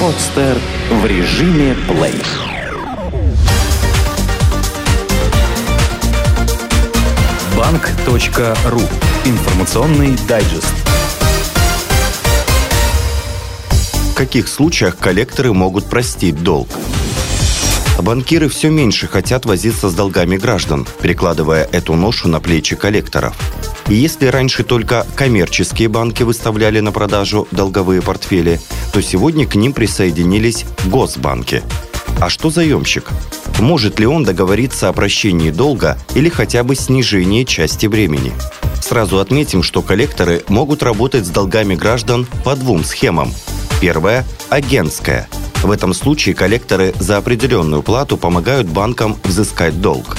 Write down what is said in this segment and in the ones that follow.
Подстер в режиме плей. Банк.ру. Информационный дайджест. В каких случаях коллекторы могут простить долг? Банкиры все меньше хотят возиться с долгами граждан, перекладывая эту ношу на плечи коллекторов. И если раньше только коммерческие банки выставляли на продажу долговые портфели, то сегодня к ним присоединились госбанки. А что заемщик? Может ли он договориться о прощении долга или хотя бы снижении части времени? Сразу отметим, что коллекторы могут работать с долгами граждан по двум схемам. Первая – агентская. В этом случае коллекторы за определенную плату помогают банкам взыскать долг.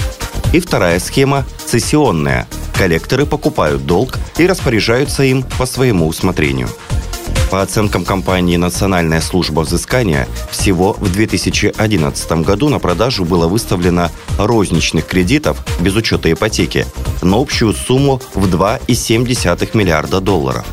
И вторая схема – цессионная. Коллекторы покупают долг и распоряжаются им по своему усмотрению – по оценкам компании «Национальная служба взыскания», всего в 2011 году на продажу было выставлено розничных кредитов, без учета ипотеки, на общую сумму в 2,7 миллиарда долларов.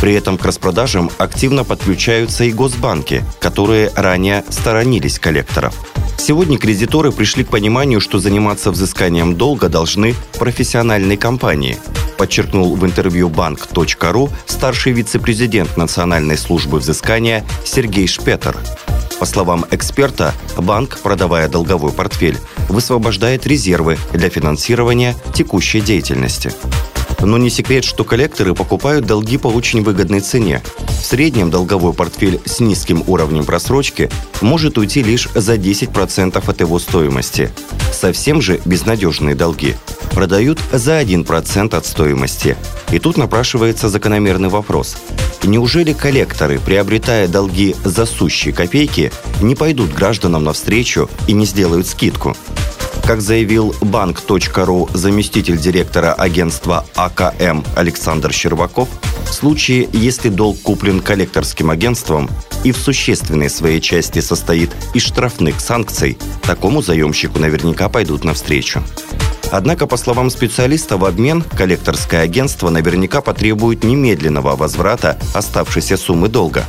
При этом к распродажам активно подключаются и госбанки, которые ранее сторонились коллекторов. Сегодня кредиторы пришли к пониманию, что заниматься взысканием долга должны профессиональные компании – подчеркнул в интервью банк.ру старший вице-президент Национальной службы взыскания Сергей Шпетер. По словам эксперта, банк, продавая долговой портфель, высвобождает резервы для финансирования текущей деятельности. Но не секрет, что коллекторы покупают долги по очень выгодной цене. В среднем долговой портфель с низким уровнем просрочки может уйти лишь за 10% от его стоимости. Совсем же безнадежные долги продают за 1% от стоимости. И тут напрашивается закономерный вопрос. Неужели коллекторы, приобретая долги за сущие копейки, не пойдут гражданам навстречу и не сделают скидку? Как заявил банк.ру заместитель директора агентства АКМ Александр Щербаков, в случае, если долг куплен коллекторским агентством и в существенной своей части состоит из штрафных санкций, такому заемщику наверняка пойдут навстречу. Однако, по словам специалиста, в обмен коллекторское агентство наверняка потребует немедленного возврата оставшейся суммы долга.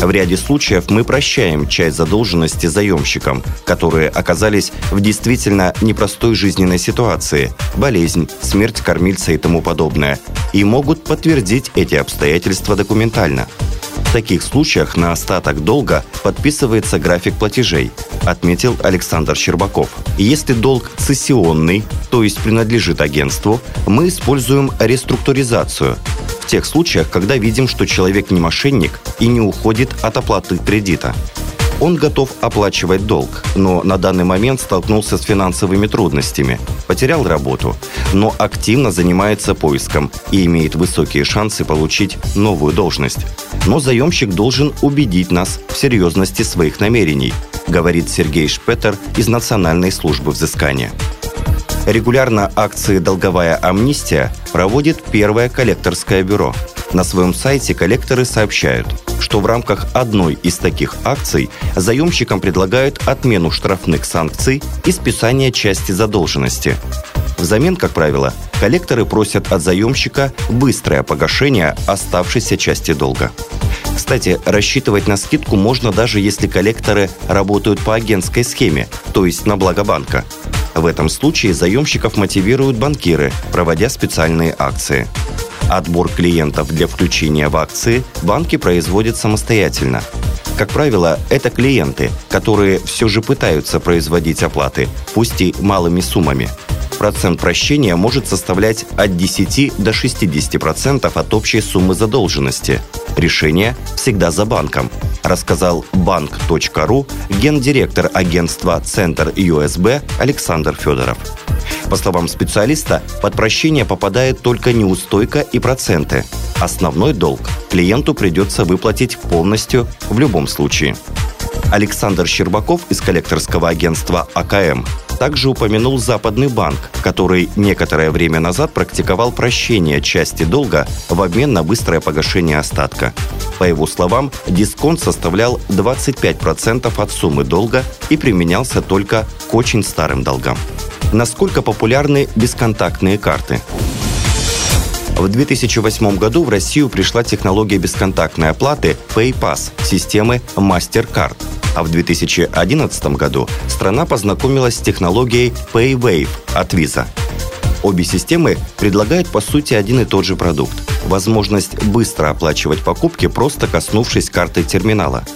В ряде случаев мы прощаем часть задолженности заемщикам, которые оказались в действительно непростой жизненной ситуации – болезнь, смерть кормильца и тому подобное – и могут подтвердить эти обстоятельства документально – в таких случаях на остаток долга подписывается график платежей, отметил Александр Щербаков. Если долг цессионный, то есть принадлежит агентству, мы используем реструктуризацию. В тех случаях, когда видим, что человек не мошенник и не уходит от оплаты кредита. Он готов оплачивать долг, но на данный момент столкнулся с финансовыми трудностями, потерял работу, но активно занимается поиском и имеет высокие шансы получить новую должность. Но заемщик должен убедить нас в серьезности своих намерений, говорит Сергей Шпетер из Национальной службы взыскания. Регулярно акции «Долговая амнистия» проводит первое коллекторское бюро. На своем сайте коллекторы сообщают – что в рамках одной из таких акций заемщикам предлагают отмену штрафных санкций и списание части задолженности. Взамен, как правило, коллекторы просят от заемщика быстрое погашение оставшейся части долга. Кстати, рассчитывать на скидку можно даже если коллекторы работают по агентской схеме, то есть на благо банка. В этом случае заемщиков мотивируют банкиры, проводя специальные акции. Отбор клиентов для включения в акции банки производят самостоятельно. Как правило, это клиенты, которые все же пытаются производить оплаты, пусть и малыми суммами. Процент прощения может составлять от 10 до 60% от общей суммы задолженности. Решение всегда за банком, рассказал банк.ру гендиректор агентства «Центр ЮСБ» Александр Федоров. По словам специалиста, под прощение попадает только неустойка и проценты. Основной долг клиенту придется выплатить полностью в любом случае. Александр Щербаков из коллекторского агентства АКМ также упомянул Западный банк, который некоторое время назад практиковал прощение части долга в обмен на быстрое погашение остатка. По его словам, дисконт составлял 25% от суммы долга и применялся только к очень старым долгам. Насколько популярны бесконтактные карты? В 2008 году в Россию пришла технология бесконтактной оплаты PayPass системы MasterCard. А в 2011 году страна познакомилась с технологией PayWave от Visa. Обе системы предлагают по сути один и тот же продукт – возможность быстро оплачивать покупки, просто коснувшись карты терминала –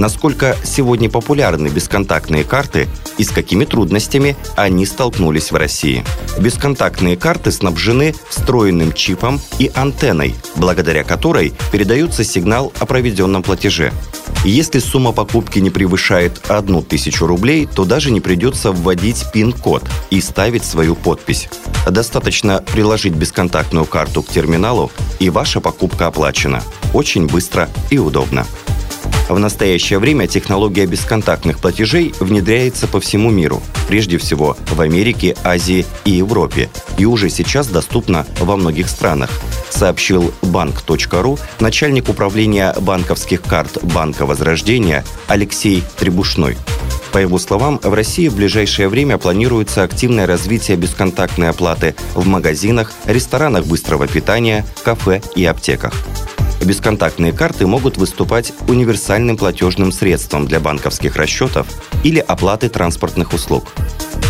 насколько сегодня популярны бесконтактные карты и с какими трудностями они столкнулись в России. Бесконтактные карты снабжены встроенным чипом и антенной, благодаря которой передается сигнал о проведенном платеже. Если сумма покупки не превышает 1000 рублей, то даже не придется вводить пин-код и ставить свою подпись. Достаточно приложить бесконтактную карту к терминалу, и ваша покупка оплачена. Очень быстро и удобно. В настоящее время технология бесконтактных платежей внедряется по всему миру, прежде всего в Америке, Азии и Европе, и уже сейчас доступна во многих странах, сообщил банк.ру начальник управления банковских карт Банка Возрождения Алексей Требушной. По его словам, в России в ближайшее время планируется активное развитие бесконтактной оплаты в магазинах, ресторанах быстрого питания, кафе и аптеках. Бесконтактные карты могут выступать универсальным платежным средством для банковских расчетов или оплаты транспортных услуг.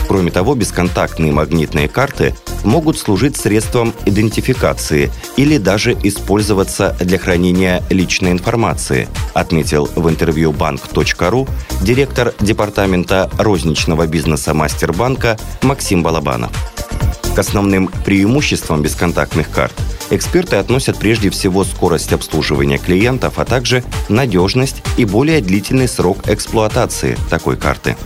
Кроме того, бесконтактные магнитные карты могут служить средством идентификации или даже использоваться для хранения личной информации, отметил в интервью банк.ру директор департамента розничного бизнеса Мастербанка Максим Балабанов. Основным преимуществам бесконтактных карт эксперты относят прежде всего скорость обслуживания клиентов, а также надежность и более длительный срок эксплуатации такой карты.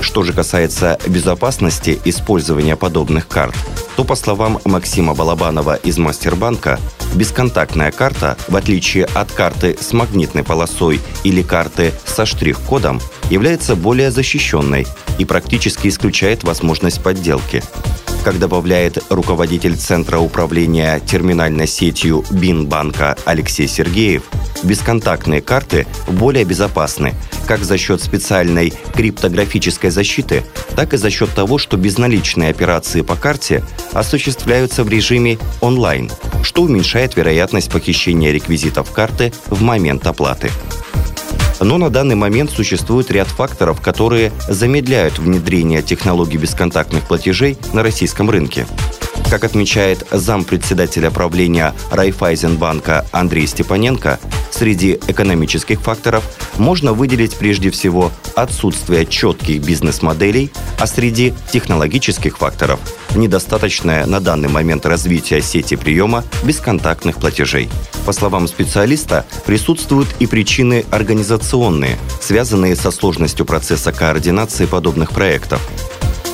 Что же касается безопасности использования подобных карт, то, по словам Максима Балабанова из Мастербанка, бесконтактная карта, в отличие от карты с магнитной полосой или карты со штрих-кодом, является более защищенной и практически исключает возможность подделки как добавляет руководитель Центра управления терминальной сетью Бинбанка Алексей Сергеев, бесконтактные карты более безопасны как за счет специальной криптографической защиты, так и за счет того, что безналичные операции по карте осуществляются в режиме онлайн, что уменьшает вероятность похищения реквизитов карты в момент оплаты. Но на данный момент существует ряд факторов, которые замедляют внедрение технологий бесконтактных платежей на российском рынке. Как отмечает зампредседателя правления Райфайзенбанка Андрей Степаненко, среди экономических факторов можно выделить прежде всего отсутствие четких бизнес-моделей, а среди технологических факторов – недостаточное на данный момент развитие сети приема бесконтактных платежей. По словам специалиста, присутствуют и причины организационные, связанные со сложностью процесса координации подобных проектов.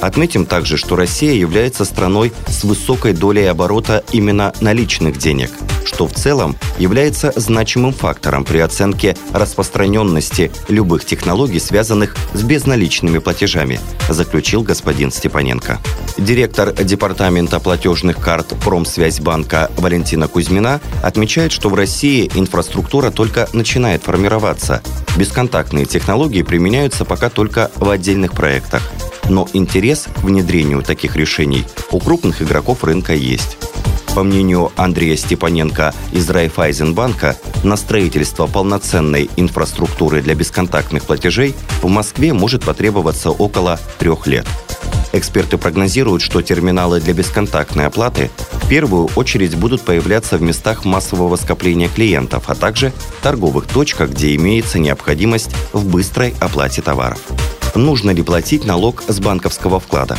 Отметим также, что Россия является страной с высокой долей оборота именно наличных денег, что в целом является значимым фактором при оценке распространенности любых технологий, связанных с безналичными платежами, заключил господин Степаненко. Директор Департамента платежных карт Промсвязьбанка Валентина Кузьмина отмечает, что в России инфраструктура только начинает формироваться. Бесконтактные технологии применяются пока только в отдельных проектах – но интерес к внедрению таких решений у крупных игроков рынка есть. По мнению Андрея Степаненко из Райфайзенбанка, на строительство полноценной инфраструктуры для бесконтактных платежей в Москве может потребоваться около трех лет. Эксперты прогнозируют, что терминалы для бесконтактной оплаты в первую очередь будут появляться в местах массового скопления клиентов, а также торговых точках, где имеется необходимость в быстрой оплате товаров нужно ли платить налог с банковского вклада.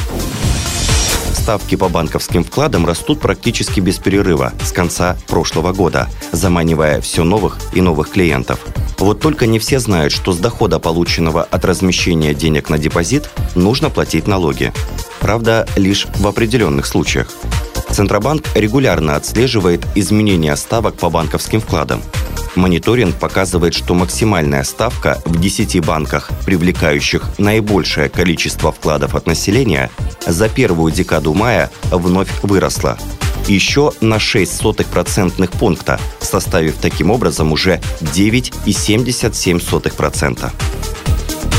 Ставки по банковским вкладам растут практически без перерыва с конца прошлого года, заманивая все новых и новых клиентов. Вот только не все знают, что с дохода, полученного от размещения денег на депозит, нужно платить налоги. Правда, лишь в определенных случаях. Центробанк регулярно отслеживает изменения ставок по банковским вкладам. Мониторинг показывает, что максимальная ставка в 10 банках, привлекающих наибольшее количество вкладов от населения, за первую декаду мая вновь выросла еще на 0,06% пункта, составив таким образом уже 9,77%.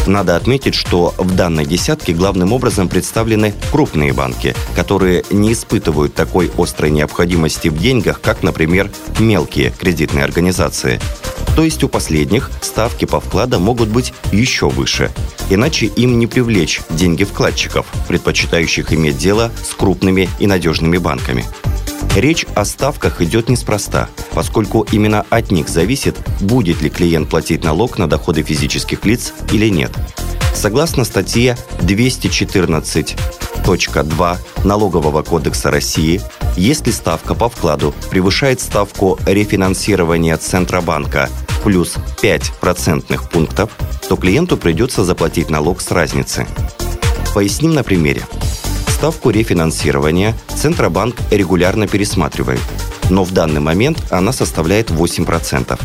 Надо отметить, что в данной десятке главным образом представлены крупные банки, которые не испытывают такой острой необходимости в деньгах, как, например, мелкие кредитные организации. То есть у последних ставки по вкладам могут быть еще выше. Иначе им не привлечь деньги вкладчиков, предпочитающих иметь дело с крупными и надежными банками. Речь о ставках идет неспроста, поскольку именно от них зависит, будет ли клиент платить налог на доходы физических лиц или нет. Согласно статье 214.2 Налогового кодекса России, если ставка по вкладу превышает ставку рефинансирования Центробанка плюс 5 процентных пунктов, то клиенту придется заплатить налог с разницы. Поясним на примере ставку рефинансирования Центробанк регулярно пересматривает, но в данный момент она составляет 8%.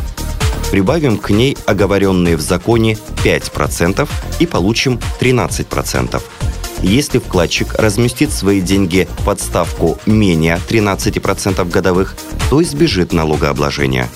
Прибавим к ней оговоренные в законе 5% и получим 13%. Если вкладчик разместит свои деньги под ставку менее 13% годовых, то избежит налогообложения.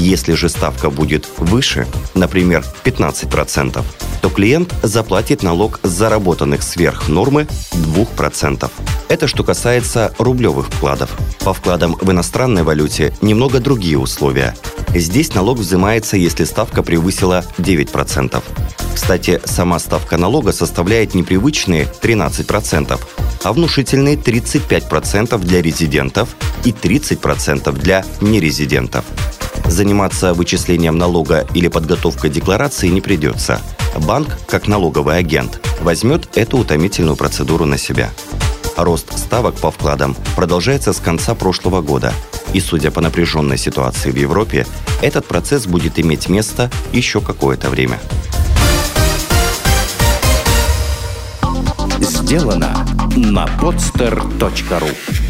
Если же ставка будет выше, например, 15%, то клиент заплатит налог с заработанных сверх нормы 2%. Это что касается рублевых вкладов. По вкладам в иностранной валюте немного другие условия. Здесь налог взимается, если ставка превысила 9%. Кстати, сама ставка налога составляет непривычные 13%, а внушительные 35% для резидентов и 30% для нерезидентов. Заниматься вычислением налога или подготовкой декларации не придется – банк, как налоговый агент, возьмет эту утомительную процедуру на себя. Рост ставок по вкладам продолжается с конца прошлого года. И судя по напряженной ситуации в Европе, этот процесс будет иметь место еще какое-то время. Сделано на podster.ru